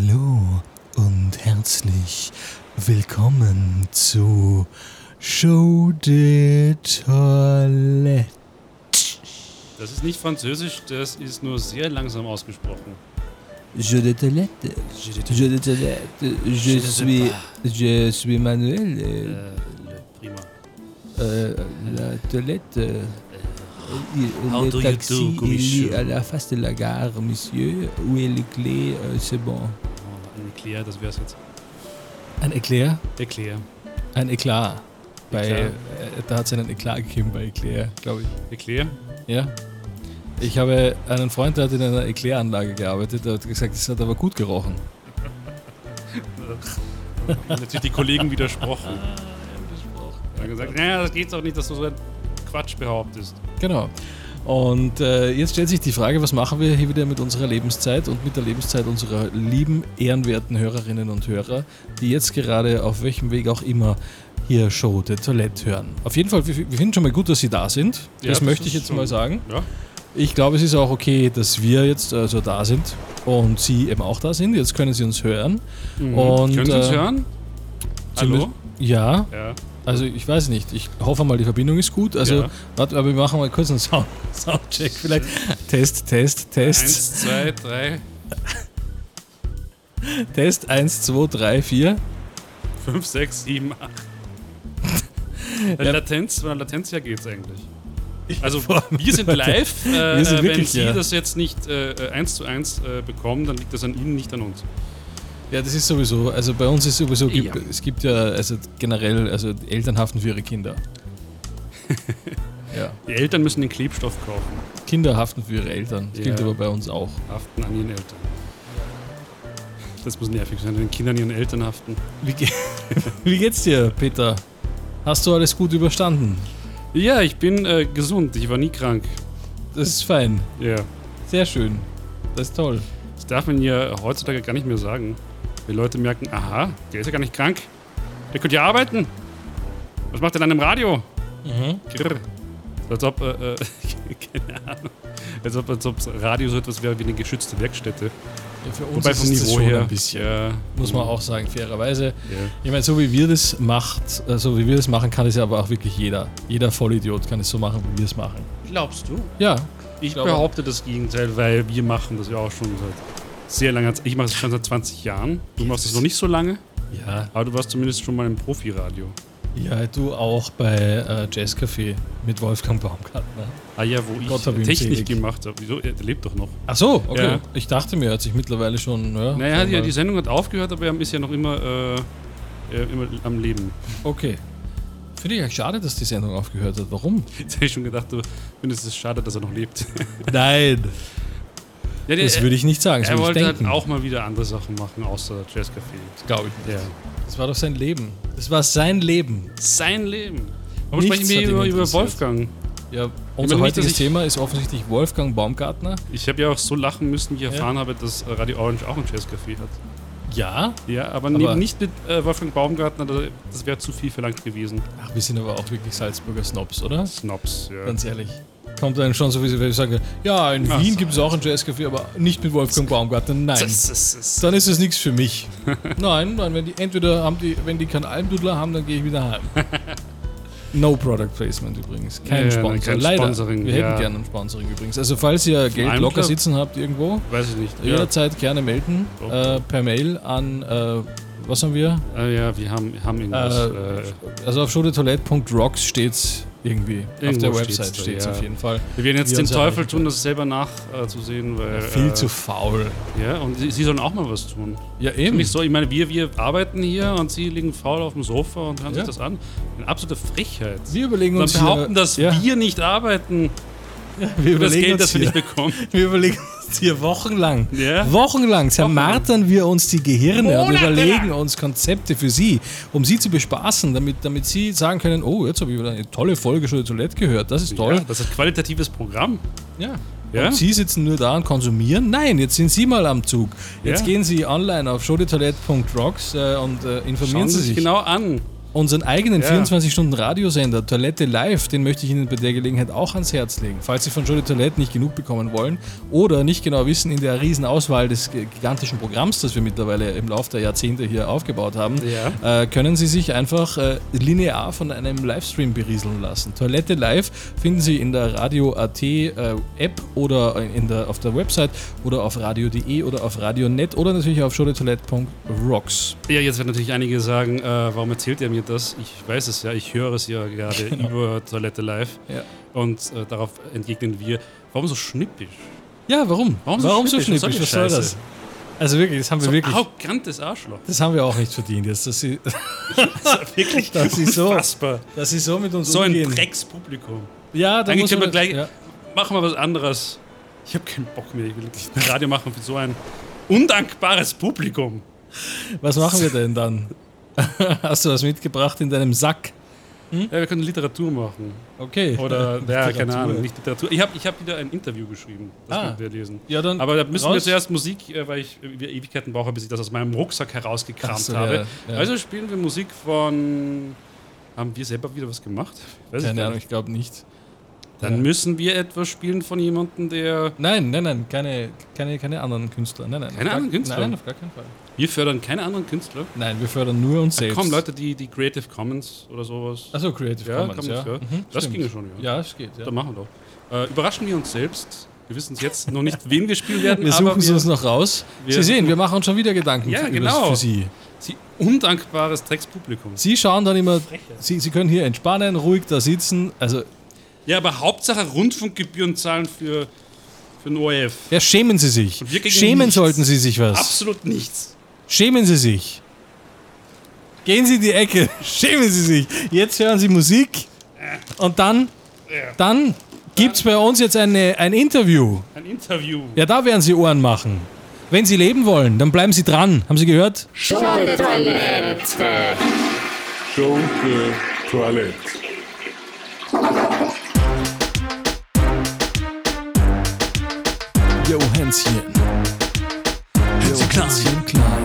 Hallo und herzlich willkommen zu Show de Toilette. Das ist nicht französisch, das ist nur sehr langsam ausgesprochen. Jeu de toilette. Jeu de toilette. Je Je sais suis, je suis Manuel. Euh, le prima. euh, la toilette. euh, How le do you taxi, do, il est à la face de la gare, monsieur. Où est les clés? Euh, C'est bon. Ein Eclair, das wär's jetzt. Ein Eclair? Eclair. Ein Eklat. Bei, Eklat. äh, da hat es einen Eklat gegeben bei Eclair, glaube ich. Eclair? Ja. Ich habe einen Freund, der hat in einer Eclairanlage gearbeitet, der hat gesagt, es hat aber gut gerochen. Natürlich die Kollegen widersprochen. Er hat gesagt, naja, das geht doch nicht, dass du so ein Quatsch behauptest. Genau. Und äh, jetzt stellt sich die Frage, was machen wir hier wieder mit unserer Lebenszeit und mit der Lebenszeit unserer lieben, ehrenwerten Hörerinnen und Hörer, die jetzt gerade auf welchem Weg auch immer hier Show de Toilette hören. Auf jeden Fall, wir, wir finden schon mal gut, dass sie da sind. Ja, das das möchte ich jetzt mal sagen. Ja. Ich glaube, es ist auch okay, dass wir jetzt also da sind und Sie eben auch da sind. Jetzt können Sie uns hören. Mhm. Und, Können Sie uns äh, hören? Hallo? Ja, Ja. Also ich weiß nicht. Ich hoffe mal, die Verbindung ist gut. Also, Ja. warte, aber wir machen mal kurz einen Sound Soundcheck. Vielleicht Test, Test, Test. Eins, zwei, drei, Test 1, 2, 3, 4. fünf, sechs, sieben, acht. Ja. Latenz, von der Latenz her geht's eigentlich. Also wir sind live. Äh, Wir sind äh, wenn wirklich, Sie ja. das jetzt nicht äh, äh, eins zu eins äh, bekommen, dann liegt das an Ihnen, nicht an uns. Ja, das ist sowieso, also bei uns ist sowieso, gibt, Ja. es gibt ja also generell, also Eltern haften für ihre Kinder. ja, Die Eltern müssen den Klebstoff kaufen, Kinder haften für ihre Eltern. Das Ja. gilt aber bei uns auch. haften an ihren Eltern. Das muss nervig sein, wenn den Kindern ihren Eltern haften. Wie, ge Wie geht's dir, Peter? Hast du alles gut überstanden? Ja, ich bin äh, gesund, ich war nie krank. Das ist fein. Ja. Sehr schön. Das ist toll. Das darf man ja heutzutage gar nicht mehr sagen. Wenn Leute merken, aha, der ist ja gar nicht krank. Der könnte ja arbeiten. Was macht er dann im Radio? Mhm. Grrr. Als ob, äh, äh, keine Ahnung. Als ob, als ob Radio so etwas wäre wie eine geschützte Werkstätte. Ja, für uns Wobei ist vom das Niveau schon her. ein bisschen. Ja, Muss man auch sagen, fairerweise. Ja. Ich meine, so wie wir das macht, äh, so wie wir das machen, kann es ja aber auch wirklich jeder. Jeder Vollidiot kann es so machen, wie wir es machen. Glaubst du? Ja, Ich glaube- behaupte das Gegenteil, weil wir machen das ja auch schon seit sehr langer Zeit. Ich mache es schon seit 20 Jahren. Du machst es noch nicht so lange, ja, aber du warst zumindest schon mal im Profiradio. ja, du auch bei äh, Jazzcafé mit Wolfgang Baumgartner. Ah ja, wo ich Gott ihn Technik selig. gemacht habe. Wieso? Er lebt doch noch. Ach so, okay. Ja. Ich dachte mir, er hat sich mittlerweile schon. Ja, Naja, die, die Sendung hat aufgehört, aber er ist ja noch immer, äh, äh, immer am Leben. Okay. Finde ich eigentlich schade, dass die Sendung aufgehört hat. Warum? Jetzt hätte ich schon gedacht, du findest es schade, dass er noch lebt. Nein. Ja, der, Das würde ich nicht sagen. Das er wollte halt auch mal wieder andere Sachen machen, außer Jazzcafé. glaube ich nicht. Ja. Das war doch sein Leben. Das war sein Leben. Sein Leben. Warum Nichts sprechen wir über, über. Wolfgang? Ja, unser nicht, heutiges ich- Thema ist offensichtlich Wolfgang Baumgartner. Ich habe ja auch so lachen müssen, wie ich erfahren habe, dass Radio Orange auch ein Jazzcafé hat. Ja. Ja, aber, Aber- nicht mit äh, Wolfgang Baumgartner, da- das wäre zu viel verlangt gewesen. Ach, wir sind aber auch wirklich Salzburger Snobs, oder? Snobs, ja. Ganz ehrlich. Kommt dann schon so, wie sie sagen, ja, in Ach Wien so. gibt es auch ein Jazzcafé, aber nicht mit Wolfgang Baumgartner. Nein. Dann ist es nichts für mich. nein, nein, wenn die entweder haben die, wenn die keinen Almdudler haben, dann gehe ich wieder heim. No Product Placement übrigens. Kein Ja, ja, Sponsor. kein Leider. Sponsoring, Wir ja. hätten gerne ein Sponsoring übrigens. Also falls ihr Geld einem locker sitzen habt irgendwo, Weiß ich nicht. Ja, jederzeit gerne melden. Oh. Äh, per Mail an, äh, was haben wir? äh, ja wir haben, haben irgendwas. Äh, Äh, Also auf showdetoilette.rocks steht's irgendwie. auf Irgendwo der steht's Website da, steht's ja. auf jeden Fall. wir werden jetzt wir den Teufel tun, das selber nachzusehen, weil. Viel äh, zu faul. Ja, und sie, sie sollen auch mal was tun. Ja, eben. Nicht so, ich meine, wir, wir arbeiten hier und sie liegen faul auf dem Sofa und hören Ja. sich das an. Eine absolute Frechheit. Wir überlegen Und uns behaupten, hier, dass ja, wir nicht arbeiten wir für das überlegen Geld, das wir nicht bekommen. wir überlegen uns hier wochenlang. Ja? Wochenlang zermartern wir uns die Gehirne und Monatelang. überlegen uns Konzepte für Sie, um Sie zu bespaßen, damit, damit Sie sagen können, oh, jetzt habe ich wieder eine tolle Folge schon Toilette gehört, das ist toll. Ja, das ist ein qualitatives Programm. Ja. Ja? Und Sie sitzen nur da und konsumieren? Nein, jetzt sind Sie mal am Zug. Jetzt Ja. gehen Sie online auf showdetoilette.rocks äh, und äh, informieren Schauen Sie sich. genau an. Unseren eigenen Ja. 24-Stunden-Radiosender Toilette Live, den möchte ich Ihnen bei der Gelegenheit auch ans Herz legen. Falls Sie von Jolie Toilette nicht genug bekommen wollen oder nicht genau wissen in der riesen Auswahl des gigantischen Programms, das wir mittlerweile im Laufe der Jahrzehnte hier aufgebaut haben, Ja. äh, können Sie sich einfach äh, linear von einem Livestream berieseln lassen. Toilette Live finden Sie in der Radio AT äh, App oder in der, auf der Website oder auf radio.de oder auf radionet oder natürlich auf jolietoilette.rocks. Ja, jetzt werden natürlich einige sagen, äh, warum erzählt ihr mir das? Ich weiß es ja, ich höre es ja gerade über Toilette Live. Ja. Und äh, darauf entgegnen wir, warum so schnippisch? Ja, warum? Warum so warum so schnippisch? schnippisch? Was soll das? Also wirklich, das haben wir So wirklich, arrogantes Arschloch. das haben wir auch nicht verdient jetzt, dass sie, Wirklich dass sie so, unfassbar. dass sie so mit uns So ein umgehen. Dreckspublikum. Ja, da Eigentlich können wir gleich- Ja. Machen wir was anderes. Ich habe keinen Bock mehr. Ich will nicht Radio machen für so ein undankbares Publikum. Was machen wir denn dann? Hast du was mitgebracht in deinem Sack? Ja, wir können Literatur machen. Okay. Oder, ja, keine. Ahnung, nicht Literatur. Ich habe ich hab wieder ein Interview geschrieben, das Ah. wir lesen. Ja, dann Aber da müssen wir raus. zuerst Musik, äh, weil ich äh, wieder Ewigkeiten brauche, bis ich das aus meinem Rucksack herausgekramt so, habe. ja, ja. Also spielen wir Musik von. Haben wir selber wieder was gemacht? Weiß Keine Ahnung, ich glaube nicht. Dann Ja. müssen wir etwas spielen von jemandem, der. Nein, nein, nein, keine, keine, keine anderen Künstler. Nein, nein. Keine anderen Künstler? Nein, auf gar keinen Fall. Wir fördern keine anderen Künstler. Nein, wir fördern nur uns selbst. Komm, Leute, die, die Creative Commons oder sowas. Achso, Creative Ja, Commons, ja. ja. Mhm, Das stimmt. ginge schon, ja. Ja, es geht, ja. Dann machen wir doch. Äh, überraschen wir uns selbst. Wir wissen es jetzt noch nicht, wen wir spielen werden, Wir aber suchen es uns noch raus. wir- Sie sehen, wir machen uns schon wieder Gedanken Ja, für, genau. für Sie. sie undankbares Dreckspublikum. Sie schauen dann immer, Sie, Sie können hier entspannen, ruhig da sitzen. Also, Ja, aber Hauptsache Rundfunkgebühren zahlen für, für den ORF. ja, schämen Sie sich. Schämen nichts. sollten Sie sich was. Absolut nichts. Schämen Sie sich. Gehen Sie in die Ecke. Schämen Sie sich. Jetzt hören Sie Musik. Und dann, dann gibt es bei uns jetzt eine, ein Interview. Ein Interview. Ja, da werden Sie Ohren machen. Wenn Sie leben wollen, dann bleiben Sie dran. Haben Sie gehört? Schunke Toilette. Jo, Hänschen. Jo, Hänschen klein.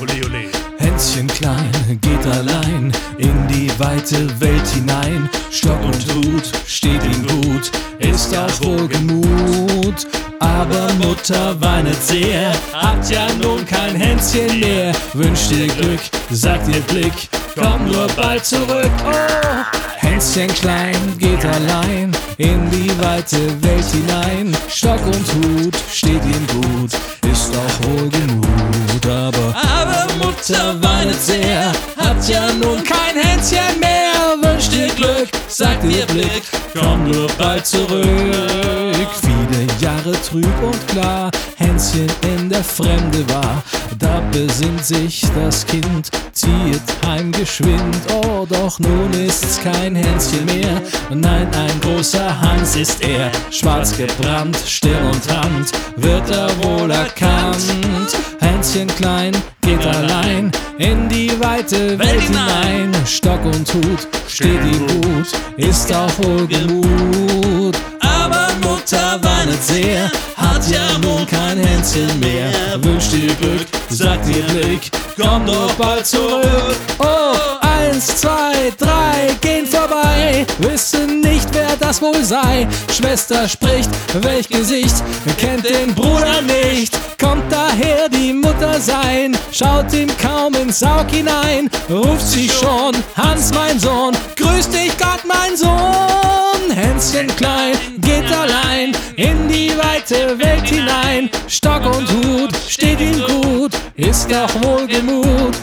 Ole, ole. Hänschen klein geht allein in die weite Welt hinein. Stock und Hut steht ihm gut, ist auch wohlgemut. Aber Mutter weinet sehr, hat ja nun kein Hänschen mehr. Wünscht ihr Glück, sagt ihr Blick, komm nur bald zurück. Oh, Hänschen klein geht allein in die weite Welt hinein. Stock und Hut steht ihm gut, ist auch wohlgemut. Aber, aber Mutter weinet sehr, hat ja nun kein Hänschen mehr. Wünscht ihr Glück, sagt ihr Blick, komm nur bald zurück. Jahre trüb und klar, Hänschen in der Fremde war. Da besinnt sich das Kind, zieht heim geschwind. Oh, doch nun ist's kein Hänschen mehr. Nein, ein großer Hans ist er. Schwarz gebrannt, Stirn und Hand, wird er wohl erkannt. Hänschen klein geht allein in die weite Welt hinein. Stock und Hut steht ihm gut, ist auch wohlgemut. Aber Mutter weinet sehr, hat ja nun kein Hänschen mehr. Wünscht ihr Glück, sagt ihr Blick, komm doch bald zurück. Oh, eins, zwei, drei gehen vorbei, wissen nicht, wer das wohl sei. Schwester spricht, welch Gesicht, kennt den Bruder nicht. Kommt daher die Mutter sein, schaut ihm kaum ins Saug hinein, ruft sie schon, Hans mein Sohn, grüß dich Gott mein Sohn. Hänschen klein geht allein in die weite Welt hinein, Stock und Hut steht ihm gut, ist auch wohlgemut.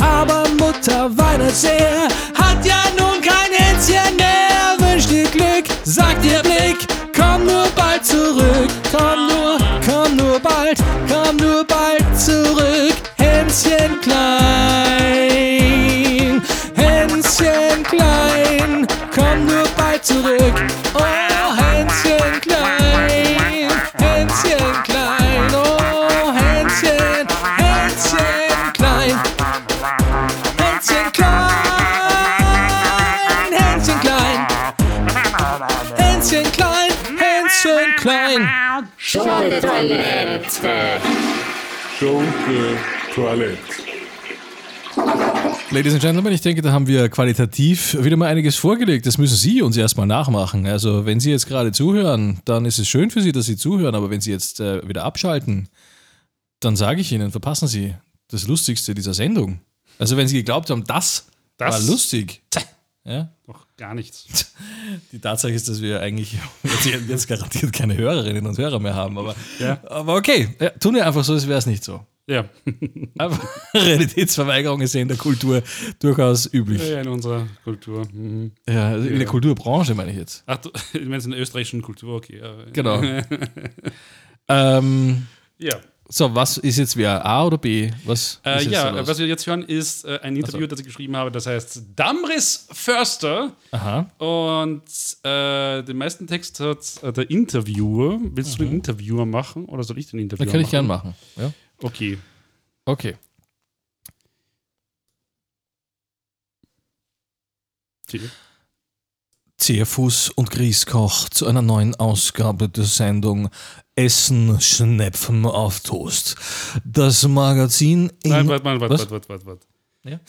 Aber Mutter weinet sehr, hat ja nun kein Hänschen mehr. Wünscht ihr Glück, sagt ihr Blick, komm nur bald zurück. Komm nur, komm nur bald, komm nur bald zurück. Hänschen klein, zurück. Oh, Hänschen klein, Hänschen klein, oh, Hänschen, Hänschen klein. Hänschen klein, Hänschen klein, Hänschen klein, Hänschen klein. Schunke Toilette. Schunke Toilette. Ladies and Gentlemen, ich denke, da haben wir qualitativ wieder mal einiges vorgelegt. Das müssen Sie uns erstmal nachmachen. Also, wenn Sie jetzt gerade zuhören, dann ist es schön für Sie, dass Sie zuhören. Aber wenn Sie jetzt äh, wieder abschalten, dann sage ich Ihnen, verpassen Sie das Lustigste dieser Sendung. Also, wenn Sie geglaubt haben, das, Das- war lustig. Ja? Doch gar nichts. Die Tatsache ist, dass wir eigentlich jetzt, garantiert keine Hörerinnen und Hörer mehr haben. Aber, Ja. aber okay, ja, tun wir einfach so, als wäre es nicht so. Ja. Aber Realitätsverweigerung ist ja in der Kultur durchaus üblich. ja, in unserer Kultur. Mhm. Ja, also in der Kulturbranche meine ich jetzt. Ach, du meinst in der österreichischen Kultur, okay. Genau. ähm, Ja. so, was ist jetzt wer? A oder B? Was Äh, ja, was wir jetzt hören, ist äh, ein Interview, das ich geschrieben habe, das heißt Damris Förster. Aha. Und äh, den meisten Text hat äh, der Interviewer. Willst du den Interviewer machen oder soll ich den Interviewer kann ich machen? gern machen. Ja. Okay. Okay. okay. Zierfuß und Grießkoch zu einer neuen Ausgabe der Sendung Essen, Schnepfen auf Toast. Das Magazin in... Nein, warte, warte, warte, warte, warte, warte. Ja?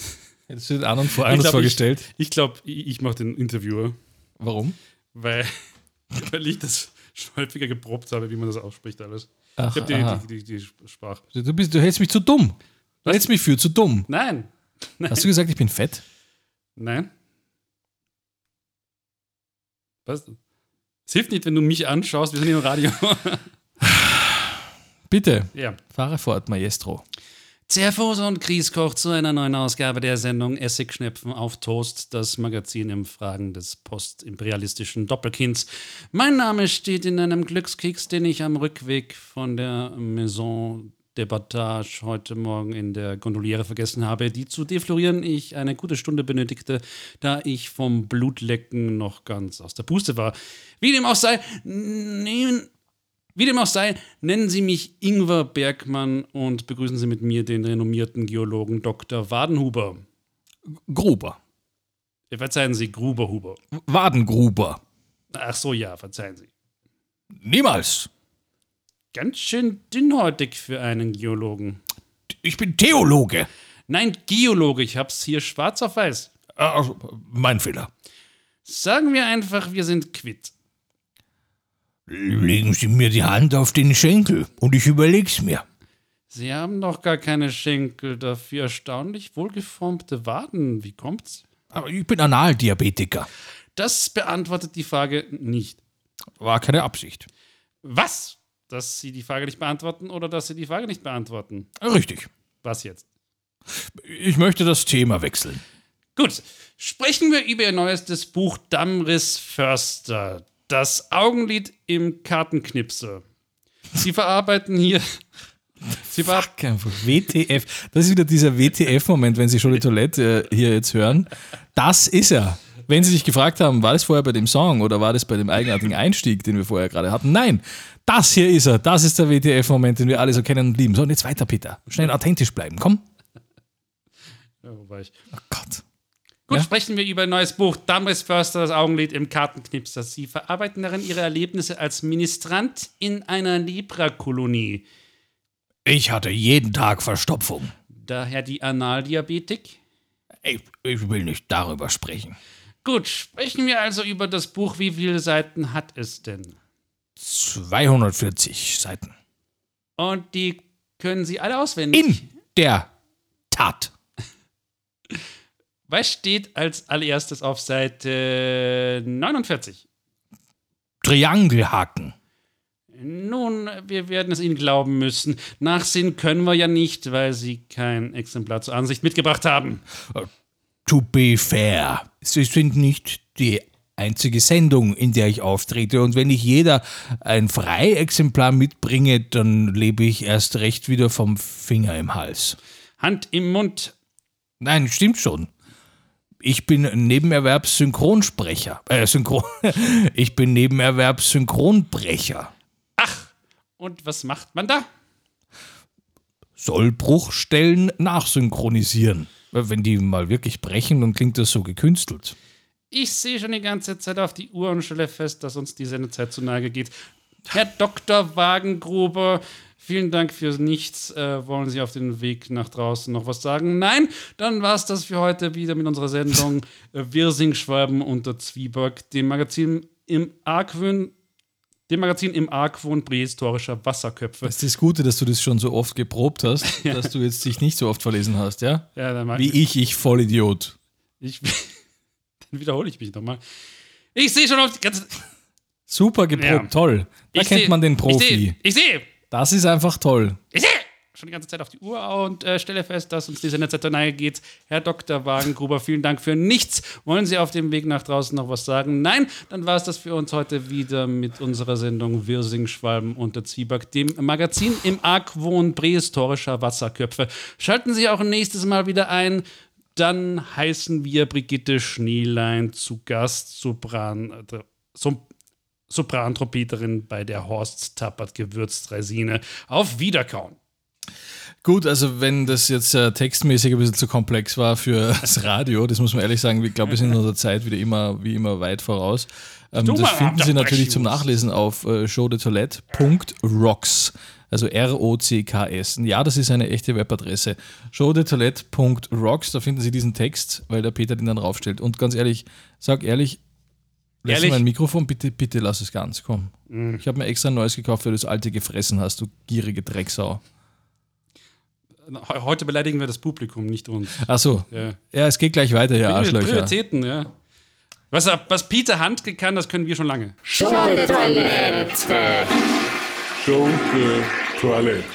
Hättest du den anderen vor, Ich anders vorgestellt? Ich glaube, ich, ich mache den Interviewer, Warum? weil, weil ich das schon häufiger geprobt habe, wie man das ausspricht alles. Ach, Ich habe die, die, die, die Sprache. Du, bist, du hältst mich zu dumm. Du hältst mich für zu dumm. Nein. Hast du gesagt, ich bin fett? Nein. Was? Es hilft nicht, wenn du mich anschaust, wir sind im Radio. Bitte, ja. fahre fort, Maestro. Zerfuß und Grießkoch zu einer neuen Ausgabe der Sendung Essigschnepfen auf Toast, das Magazin im Fragen des postimperialistischen Doppelkinds. Mein Name steht in einem Glückskeks, den ich am Rückweg von der Maison de Battage heute Morgen in der Gondoliere vergessen habe, die zu deflorieren ich eine gute Stunde benötigte, da ich vom Blutlecken noch ganz aus der Puste war. Wie dem auch sei, nehmen wie dem auch sei, nennen Sie mich Ingwer Bergmann und begrüßen Sie mit mir den renommierten Geologen Dr. Wadenhuber. Gruber. Äh, Verzeihen Sie, Gruberhuber. Wadengruber. Ach so, ja, verzeihen Sie. Niemals. Ganz schön dünnhäutig für einen Geologen. Ich bin Theologe. Nein, Geologe, ich hab's hier schwarz auf weiß. Ah, mein Fehler. Sagen wir einfach, wir sind quitt. Legen Sie mir die Hand auf den Schenkel und ich überleg's mir. Sie haben doch gar keine Schenkel, dafür erstaunlich wohlgeformte Waden. Wie kommt's? Aber ich bin Analdiabetiker. Das beantwortet die Frage nicht. War keine Absicht. Was? Dass Sie die Frage nicht beantworten oder dass Sie die Frage nicht beantworten? Richtig. Was jetzt? Ich möchte das Thema wechseln. Gut, sprechen wir über Ihr neuestes Buch Damris Förster, das Augenlid im Kartenknipse. Sie verarbeiten hier. Sie ver Fuck, einfach WTF. Das ist wieder dieser WTF-Moment, wenn Sie schon die Toilette äh, hier jetzt hören. Das ist er. Wenn Sie sich gefragt haben, war das vorher bei dem Song oder war das bei dem eigenartigen Einstieg, den wir vorher gerade hatten? Nein, das hier ist er. Das ist der WTF-Moment, den wir alle so kennen und lieben. So, und jetzt weiter, Peter. Schnell authentisch bleiben. Komm. ja, wo war ich? Oh Gott. Gut, Ja? sprechen wir über ein neues Buch Damris Förster, das Augenlid im Kartenknipser. Sie verarbeiten darin Ihre Erlebnisse als Ministrant in einer Leprakolonie. Ich hatte jeden Tag Verstopfung. Daher die Analdiabetik. Ich, ich will nicht darüber sprechen. Gut, sprechen wir also über das Buch. Wie viele Seiten hat es denn? 240 Seiten. Und die können Sie alle auswendig. In der Tat. Was steht als allererstes auf Seite 49? Triangelhaken. Nun, wir werden es Ihnen glauben müssen. Nachsehen können wir ja nicht, weil Sie kein Exemplar zur Ansicht mitgebracht haben. To be fair. Sie sind nicht die einzige Sendung, in der ich auftrete. Und wenn ich jeder ein Freiexemplar mitbringe, dann lebe ich erst recht wieder vom Finger im Hals. Hand im Mund. Nein, stimmt schon. Ich bin Nebenerwerbssynchronsprecher. Äh, Synchron. ich bin Nebenerwerbssynchronbrecher. Und was macht man da? Soll Bruchstellen nachsynchronisieren. Wenn die mal wirklich brechen, dann klingt das so gekünstelt. Ich sehe schon die ganze Zeit auf die Uhr und stelle fest, dass uns die Sendezeit zu nahe geht. Herr Dr. Wagengruber, Vielen Dank fürs Nichts. Äh, wollen Sie auf den Weg nach draußen noch was sagen? Nein? Dann war es das für heute wieder mit unserer Sendung äh, Wirsing, Schwaben unter Zwieback, dem Magazin im Argwöhn, dem Magazin im Argwohn prähistorischer Wasserköpfe. Das ist das Gute, dass du das schon so oft geprobt hast, dass du jetzt dich nicht so oft verlesen hast, ja? Ja, dann, Wie ich, ich Vollidiot. ich, dann wiederhole ich mich nochmal. Ich sehe schon auf die ganze. Super geprobt, Ja. toll. Da Ich kennt seh- man den Ich Profi. sehe, ich sehe, Das ist einfach toll. ich sehe. Schon die ganze Zeit auf die Uhr und äh, stelle fest, dass uns diese Netzseite nahe geht. Herr Dr. Wagengruber, vielen Dank für nichts. Wollen Sie auf dem Weg nach draußen noch was sagen? Nein, dann war es das für uns heute wieder mit unserer Sendung Wirsing, Schwalben unter Zwieback, dem Magazin im Argwohn prähistorischer Wasserköpfe. Schalten Sie auch nächstes Mal wieder ein. Dann heißen wir Brigitte Schneelein zu Gast, Sopran, äh, Soprantrompeterin bei der Horst Tappert Gewürztresine. Auf Wiederkauen. Gut, also wenn das jetzt äh, textmäßig ein bisschen zu komplex war für das Radio, das muss man ehrlich sagen, ich glaube, wir sind in unserer Zeit wieder immer, wie immer weit voraus. Ähm, das finden Sie natürlich zum. Nachlesen auf äh, showdetoilette.rocks. Also R-O-C-K-S. Ja, das ist eine echte Webadresse. showdetoilette.rocks, da finden Sie diesen Text, weil der Peter den dann raufstellt. Und ganz ehrlich, sag ehrlich, lass Ehrlich? mein Mikrofon, bitte, bitte lass es ganz, komm. Ich habe mir extra ein neues gekauft, weil du das alte gefressen hast, du gierige Drecksau. He- Heute beleidigen wir das Publikum, nicht uns. Ach so. Ja. Ja, es geht gleich weiter, ja, Arschlöcher. Prioritäten, ja. Was, was Peter Handke kann, das können wir schon lange. Schunke Toilette.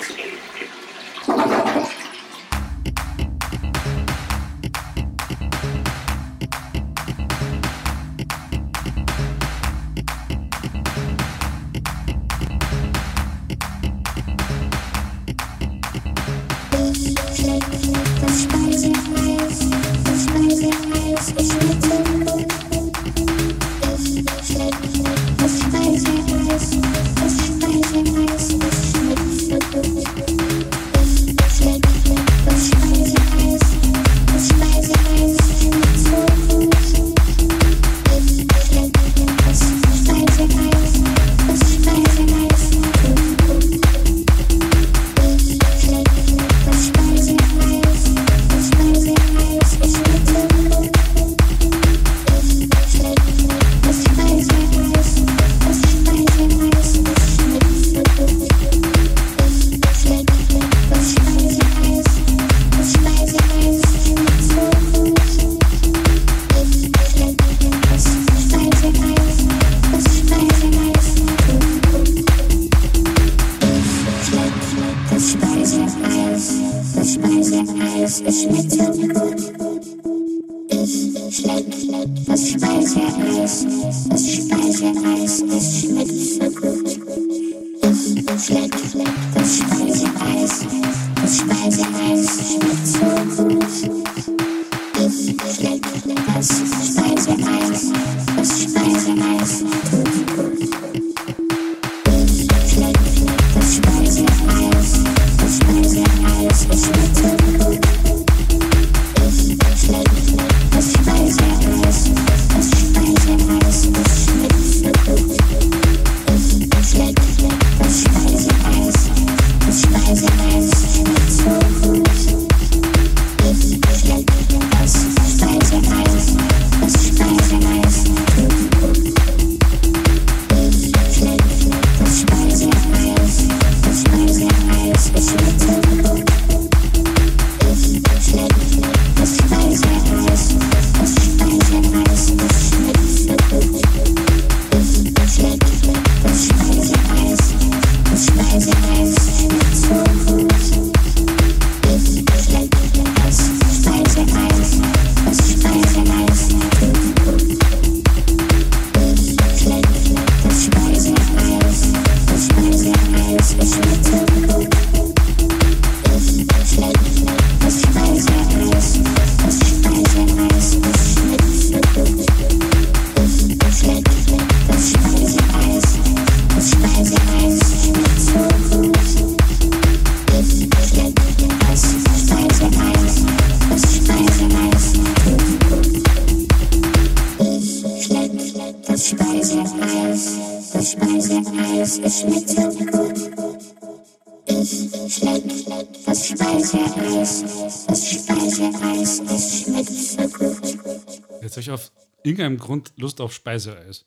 Jetzt habe ich auf irgendeinem Grund Lust auf Speiseeis.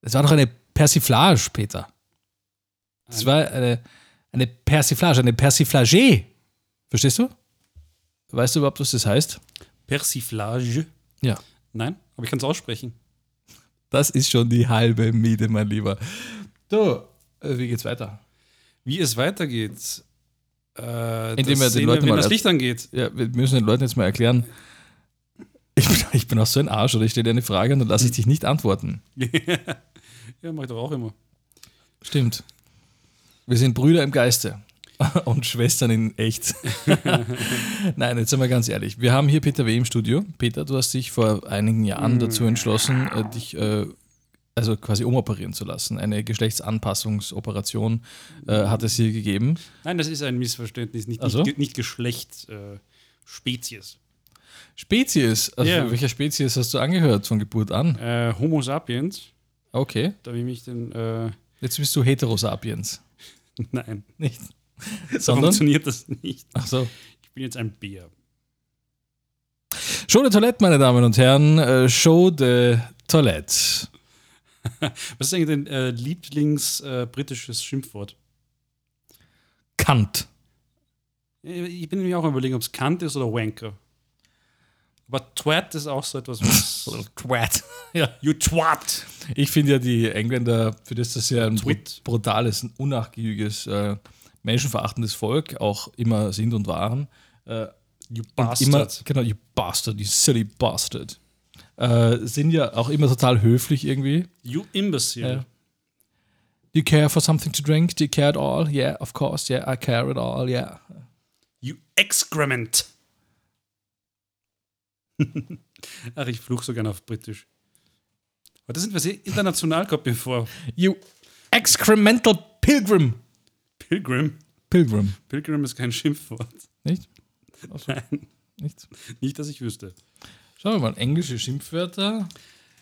Das war doch eine Persiflage, Peter. Das war eine, eine Persiflage, eine Persiflage. Verstehst du? Weißt du überhaupt, was das heißt? Persiflage? Ja. Nein, aber ich kann es aussprechen. Das ist schon die halbe Miete, mein Lieber. Du, äh, wie geht's weiter? Wie es weitergeht. Äh, Indem das wir den sehen Leuten wenn mal das Licht angeht. Ja, wir müssen den Leuten jetzt mal erklären. Ich bin, ich bin auch so ein Arsch, oder ich stelle dir eine Frage und dann lasse ich dich nicht antworten. Ja, mach ich doch auch immer. Stimmt. Wir sind Brüder im Geiste und Schwestern in echt. Nein, jetzt sind wir ganz ehrlich. Wir haben hier Peter W. im Studio. Peter, du hast dich vor einigen Jahren dazu entschlossen, äh, dich äh, also quasi umoperieren zu lassen. Eine Geschlechtsanpassungsoperation äh, hat es hier gegeben. Nein, das ist ein Missverständnis. Nicht, Ach so? nicht, nicht Geschlecht, äh, Spezies. Spezies. Also Ja. welcher Spezies hast du angehört von Geburt an? Äh, Homo sapiens, Okay. da ich mich den. Äh, Jetzt bist du Heterosapiens. nein, Nicht? so Sondern? funktioniert das nicht. Ach so. Ich bin jetzt ein Bär. Show de Toilette, meine Damen und Herren. Äh, Show de Toilette. Was ist eigentlich dein äh, Lieblings-britisches Schimpfwort? Kant. Äh, Ich bin mir auch überlegen, ob es Kant ist oder Wanker. Aber Twat ist auch so etwas, was. Twat. Ja. you Twat! Ich finde ja die Engländer, für das das ja ein Twit. brutales, unnachgiebiges, äh, menschenverachtendes Volk auch immer sind und waren. Äh, You Bastard. Immer, genau, you bastard, you silly bastard. Äh, sind ja auch immer total höflich irgendwie. you Imbecile. Do you care for something to drink? Do you care at all? Yeah, of course. Yeah, I care at all. Yeah. You Excrement! Ach, ich fluch so gerne auf Britisch. Das sind wir sehr international, kommt mir vor. You excremental pilgrim. Pilgrim. Pilgrim. Pilgrim ist kein Schimpfwort. Nicht? Ach so, Nein, nicht? nicht, dass ich wüsste. Schauen wir mal, englische Schimpfwörter.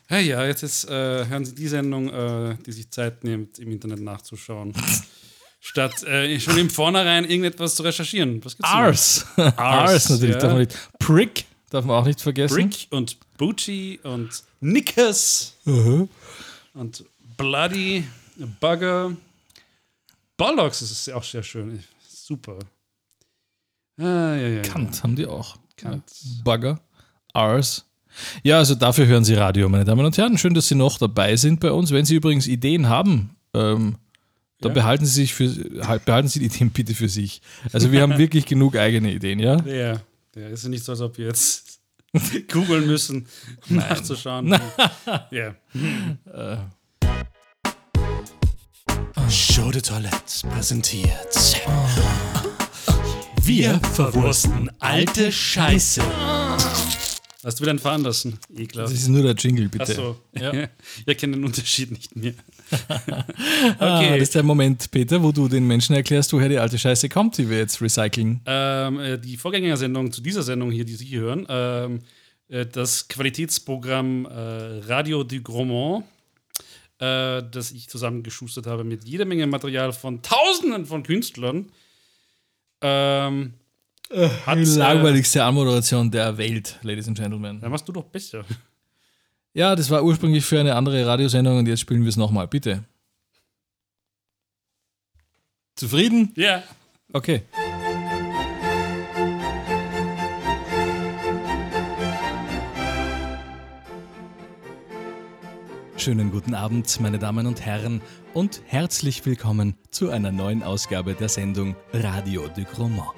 Ja, ja, jetzt, jetzt äh, hören Sie die Sendung, äh, die sich Zeit nimmt, im Internet nachzuschauen. Statt äh, schon im Vornherein irgendetwas zu recherchieren. Was gibt's denn? Ars. Ars natürlich, ja. Prick darf man auch nicht vergessen. Brick und Booty und Knickers und Bloody, Bugger. Bollocks ist auch sehr schön. Super. Ah, ja, ja, ja. Kant haben die auch. Kant. Bugger. Ars. Ja, also dafür hören Sie Radio, meine Damen und Herren. Schön, dass Sie noch dabei sind bei uns. Wenn Sie übrigens Ideen haben, ähm, dann Ja. behalten Sie sich für halt, behalten Sie die Ideen bitte für sich. Also wir haben wirklich genug eigene Ideen, ja? Ja, ja, ist ja nicht so, als ob wir jetzt googeln müssen, um nachzuschauen. ja. Show de Toilette präsentiert. Wir verwursten alte Scheiße. Hast du wieder entfahren lassen? Das Ekelhaft. ist nur der Jingle, bitte. Achso. Ja. Ja. Ihr kennt den Unterschied nicht mehr. Ah, okay. das ist der Moment, Peter, wo du den Menschen erklärst, woher die alte Scheiße kommt, die wir jetzt recyceln. Ähm, äh, die Vorgängersendung zu dieser Sendung hier, die Sie hier hören, ähm, äh, das Qualitätsprogramm äh, Radio du Gromont, äh, das ich zusammengeschustert habe mit jeder Menge Material von Tausenden von Künstlern. Ähm, hat, Die äh, langweiligste Anmoderation der Welt, Ladies and Gentlemen. da machst du doch besser. Ja, das war ursprünglich für eine andere Radiosendung und jetzt spielen wir es nochmal, bitte. Zufrieden? Ja. Okay. Schönen guten Abend, meine Damen und Herren, und herzlich willkommen zu einer neuen Ausgabe der Sendung Radio de Gromont.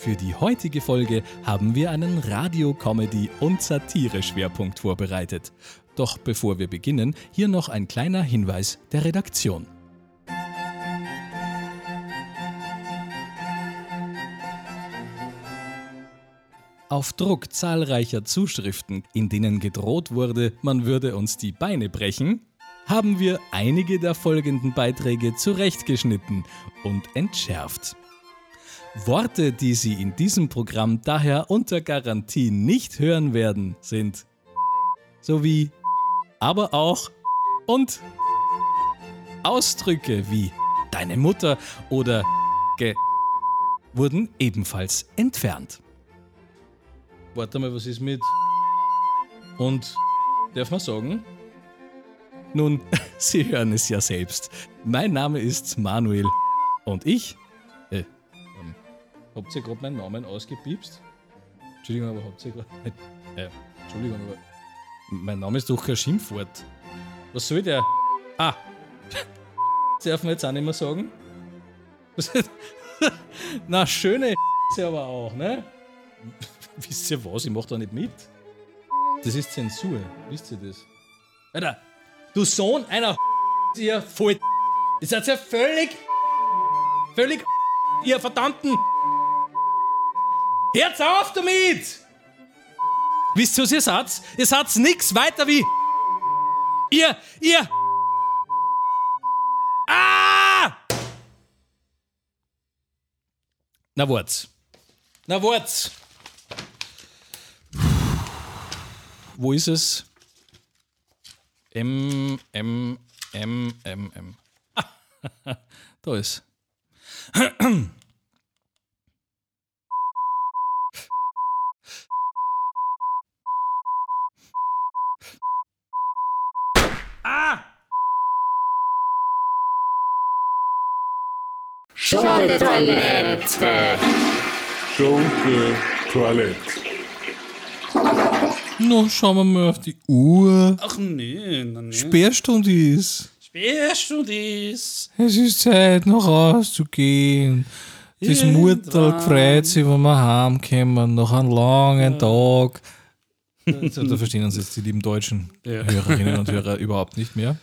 Für die heutige Folge haben wir einen Radio-Comedy- und Satire-Schwerpunkt vorbereitet. Doch bevor wir beginnen, hier noch ein kleiner Hinweis der Redaktion. Auf Druck zahlreicher Zuschriften, in denen gedroht wurde, man würde uns die Beine brechen, haben wir einige der folgenden Beiträge zurechtgeschnitten und entschärft. Worte, die Sie in diesem Programm daher unter Garantie nicht hören werden, sind sowie aber auch und Ausdrücke wie deine Mutter oder ge wurden ebenfalls entfernt. Warte mal, was ist mit. Und darf man sagen? Nun, Sie hören es ja selbst. Mein Name ist Manuel. Und ich. Habt ihr gerade meinen Namen ausgepiepst? Entschuldigung, aber habt ihr gerade. Äh, Entschuldigung, aber. Mein Name ist doch kein Schimpfwort. Was soll der? Ah! Darf man jetzt auch nicht mehr sagen? Na, schöne aber auch, ne? Wisst ihr was? Ich mach da nicht mit. Das ist Zensur. Wisst ihr das? Alter, du Sohn einer ihr voll. Ihr seid ja völlig. Völlig. Ihr verdammten. Hört auf damit! Wisst ihr, was ihr seid? Ihr seid nix weiter wie. Ihr, ihr. Ah! Na, wart's. Na, wart's. Wo ist es? M, M, M, M, M. Ah, da ist. Schunke Toilette. No, schauen wir mal auf die Uhr. Ach nee, na nee. Sperrstunde ist. Sperrstunde ist. Es ist Zeit, noch rauszugehen. Das Mutter gefreut sich, wenn wir heimkommen, nach einem langen Tag. Da verstehen uns jetzt die lieben deutschen Ja. Hörerinnen und Hörer überhaupt nicht mehr.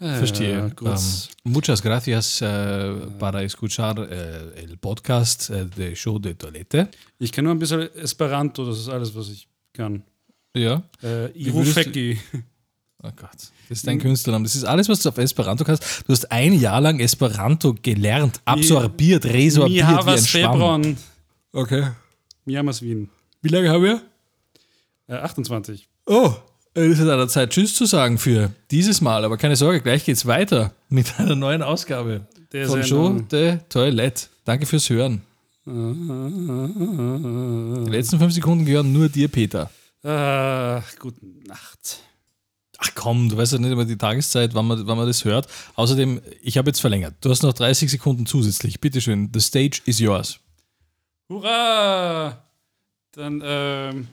Verstehe. Ja, gut. Ähm, muchas gracias äh, para escuchar äh, el podcast äh, de Show de Toilette. Ich kann nur ein bisschen Esperanto, das ist alles, was ich kann. Ja. Äh, Irufeki. Oh Gott, das ist dein Künstlername. Das ist alles, was du auf Esperanto kannst. Du hast ein Jahr lang Esperanto gelernt, absorbiert, resorbiert Mi wie ein Schwamm. febron. Okay. Mi amas Wien. Wie lange haben wir? Äh, 28. Oh, es ist an der Zeit, Tschüss zu sagen für dieses Mal. Aber keine Sorge, gleich geht's weiter mit einer neuen Ausgabe Der von Show de Toilette. Danke fürs Hören. Die letzten fünf Sekunden gehören nur dir, Peter. Äh, gute Nacht. Ach komm, du weißt ja nicht immer die Tageszeit, wann man, wann man das hört. Außerdem, ich habe jetzt verlängert. Du hast noch 30 Sekunden zusätzlich. Bitteschön, the stage is yours. Hurra! Dann ähm,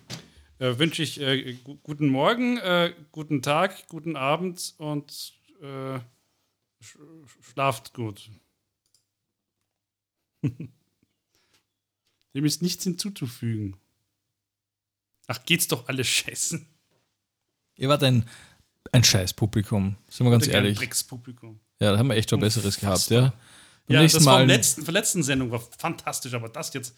äh, wünsche ich äh, gu- guten Morgen, äh, guten Tag, guten Abend und äh, sch schlaft gut. Dem ist nichts hinzuzufügen. Ach, geht's doch alles scheißen. Ihr wart ein, ein Scheißpublikum, sind wir ganz ehrlich. Dreckspublikum. Ja, da haben wir echt schon Besseres gehabt, ja. Beim Ja, das Mal. letzten, von letzten Sendung war fantastisch, aber das jetzt,